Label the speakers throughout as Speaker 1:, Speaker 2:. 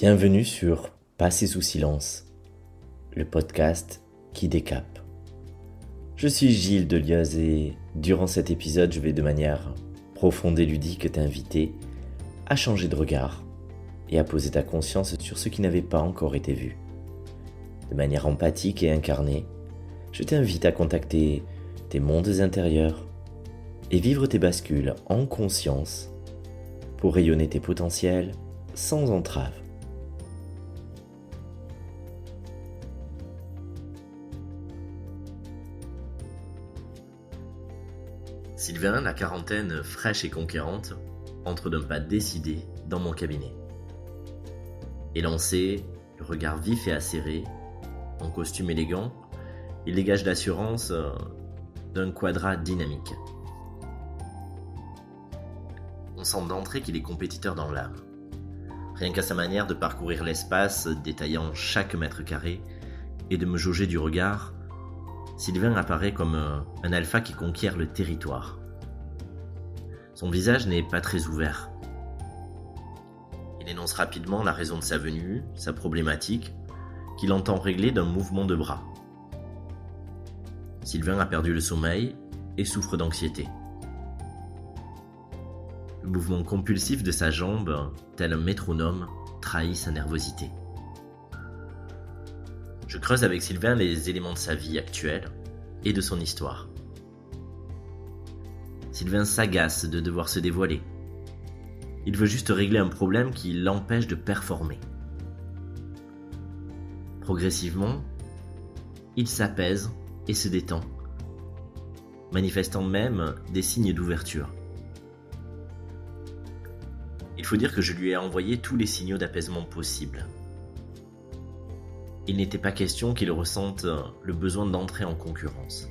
Speaker 1: Bienvenue sur Passer sous silence, le podcast qui décape. Je suis Gilles Delioz et durant cet épisode, je vais de manière profonde et ludique t'inviter à changer de regard et à poser ta conscience sur ce qui n'avait pas encore été vu. De manière empathique et incarnée, je t'invite à contacter tes mondes intérieurs et vivre tes bascules en conscience pour rayonner tes potentiels sans entrave. Sylvain, la quarantaine fraîche et conquérante, entre d'un pas décidé dans mon cabinet. Élancé, le regard vif et acéré, en costume élégant, il dégage l'assurance euh, d'un quadrat dynamique. On sent d'entrée qu'il est compétiteur dans l'âme. Rien qu'à sa manière de parcourir l'espace, détaillant chaque mètre carré, et de me jauger du regard, Sylvain apparaît comme euh, un alpha qui conquiert le territoire. Son visage n'est pas très ouvert. Il énonce rapidement la raison de sa venue, sa problématique, qu'il entend régler d'un mouvement de bras. Sylvain a perdu le sommeil et souffre d'anxiété. Le mouvement compulsif de sa jambe, tel un métronome, trahit sa nervosité. Je creuse avec Sylvain les éléments de sa vie actuelle et de son histoire. Sylvain s'agace de devoir se dévoiler. Il veut juste régler un problème qui l'empêche de performer. Progressivement, il s'apaise et se détend, manifestant même des signes d'ouverture. Il faut dire que je lui ai envoyé tous les signaux d'apaisement possibles il n'était pas question qu'il ressente le besoin d'entrer en concurrence.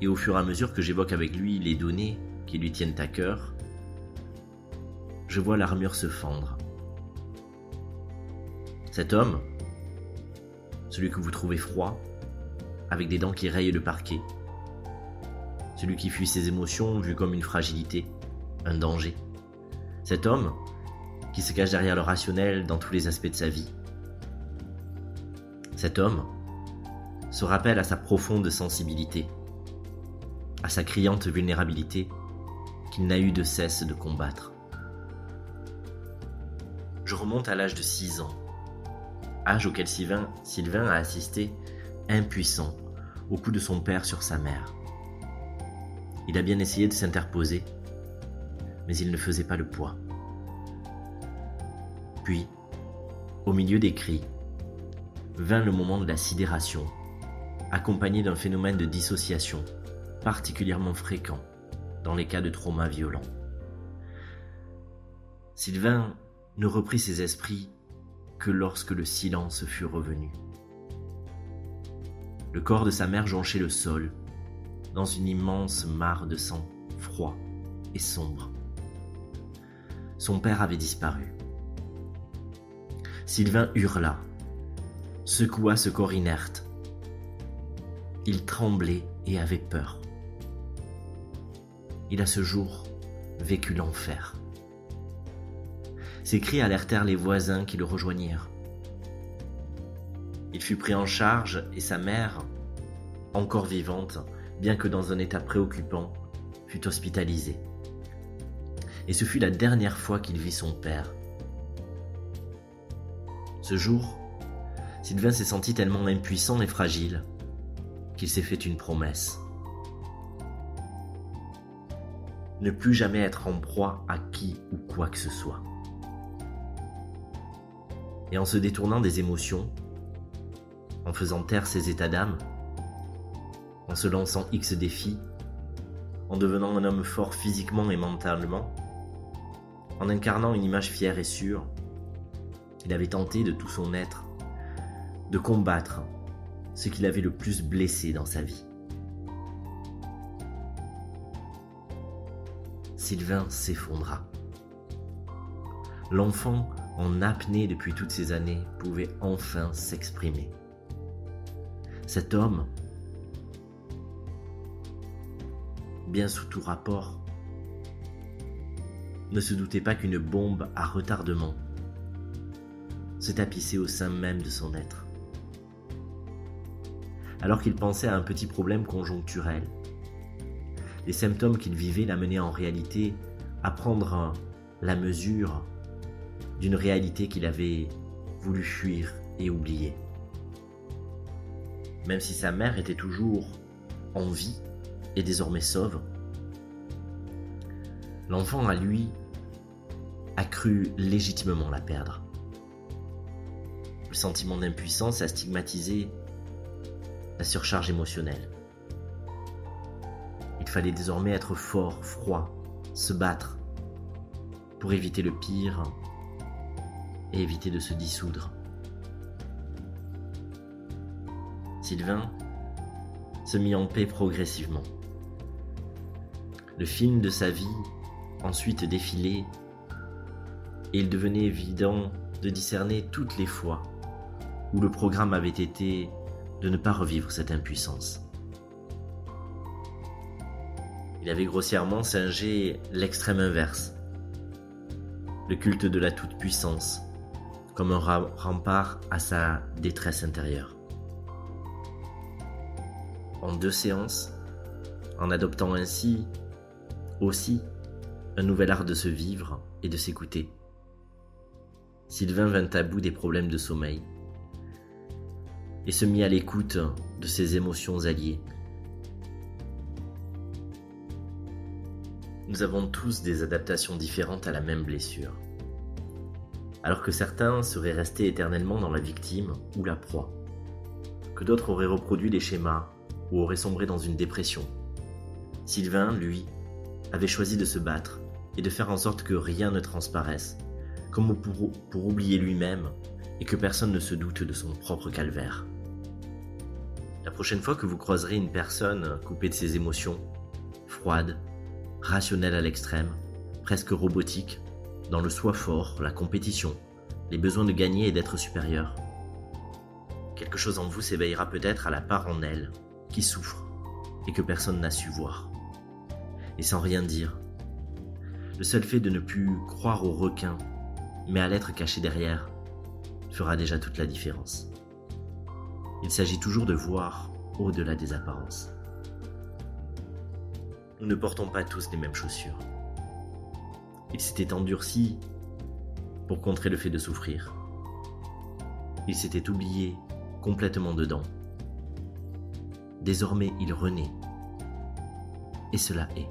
Speaker 1: Et au fur et à mesure que j'évoque avec lui les données qui lui tiennent à cœur, je vois l'armure se fendre. Cet homme, celui que vous trouvez froid, avec des dents qui rayent le parquet, celui qui fuit ses émotions vu comme une fragilité, un danger. Cet homme qui se cache derrière le rationnel dans tous les aspects de sa vie. Cet homme se rappelle à sa profonde sensibilité, à sa criante vulnérabilité qu'il n'a eu de cesse de combattre. Je remonte à l'âge de 6 ans, âge auquel Sylvain, Sylvain a assisté, impuissant, au coup de son père sur sa mère. Il a bien essayé de s'interposer, mais il ne faisait pas le poids. Puis, au milieu des cris, vint le moment de la sidération, accompagné d'un phénomène de dissociation particulièrement fréquent dans les cas de trauma violent. Sylvain ne reprit ses esprits que lorsque le silence fut revenu. Le corps de sa mère jonchait le sol, dans une immense mare de sang froid et sombre. Son père avait disparu. Sylvain hurla, secoua ce corps inerte. Il tremblait et avait peur. Il a ce jour vécu l'enfer. Ses cris alertèrent les voisins qui le rejoignirent. Il fut pris en charge et sa mère, encore vivante, bien que dans un état préoccupant, fut hospitalisée. Et ce fut la dernière fois qu'il vit son père ce jour, Sylvain s'est senti tellement impuissant et fragile qu'il s'est fait une promesse. Ne plus jamais être en proie à qui ou quoi que ce soit. Et en se détournant des émotions, en faisant taire ses états d'âme, en se lançant X défis, en devenant un homme fort physiquement et mentalement, en incarnant une image fière et sûre, il avait tenté de tout son être de combattre ce qu'il avait le plus blessé dans sa vie. Sylvain s'effondra. L'enfant, en apnée depuis toutes ces années, pouvait enfin s'exprimer. Cet homme, bien sous tout rapport, ne se doutait pas qu'une bombe à retardement se tapissait au sein même de son être. Alors qu'il pensait à un petit problème conjoncturel, les symptômes qu'il vivait l'amenaient en réalité à prendre la mesure d'une réalité qu'il avait voulu fuir et oublier. Même si sa mère était toujours en vie et désormais sauve, l'enfant à lui a cru légitimement la perdre. Le sentiment d'impuissance a stigmatisé la surcharge émotionnelle. Il fallait désormais être fort, froid, se battre pour éviter le pire et éviter de se dissoudre. Sylvain se mit en paix progressivement. Le film de sa vie ensuite défilait et il devenait évident de discerner toutes les fois où le programme avait été de ne pas revivre cette impuissance. Il avait grossièrement singé l'extrême inverse, le culte de la toute-puissance, comme un rempart à sa détresse intérieure. En deux séances, en adoptant ainsi aussi un nouvel art de se vivre et de s'écouter. Sylvain vint à bout des problèmes de sommeil et se mit à l'écoute de ses émotions alliées. Nous avons tous des adaptations différentes à la même blessure. Alors que certains seraient restés éternellement dans la victime ou la proie, que d'autres auraient reproduit les schémas ou auraient sombré dans une dépression. Sylvain, lui, avait choisi de se battre et de faire en sorte que rien ne transparaisse comme pour, pour oublier lui-même et que personne ne se doute de son propre calvaire. La prochaine fois que vous croiserez une personne coupée de ses émotions, froide, rationnelle à l'extrême, presque robotique, dans le soi fort, la compétition, les besoins de gagner et d'être supérieur, quelque chose en vous s'éveillera peut-être à la part en elle qui souffre et que personne n'a su voir. Et sans rien dire, le seul fait de ne plus croire au requin mais à l'être caché derrière, fera déjà toute la différence. Il s'agit toujours de voir au-delà des apparences. Nous ne portons pas tous les mêmes chaussures. Il s'était endurci pour contrer le fait de souffrir. Il s'était oublié complètement dedans. Désormais il renaît. Et cela est.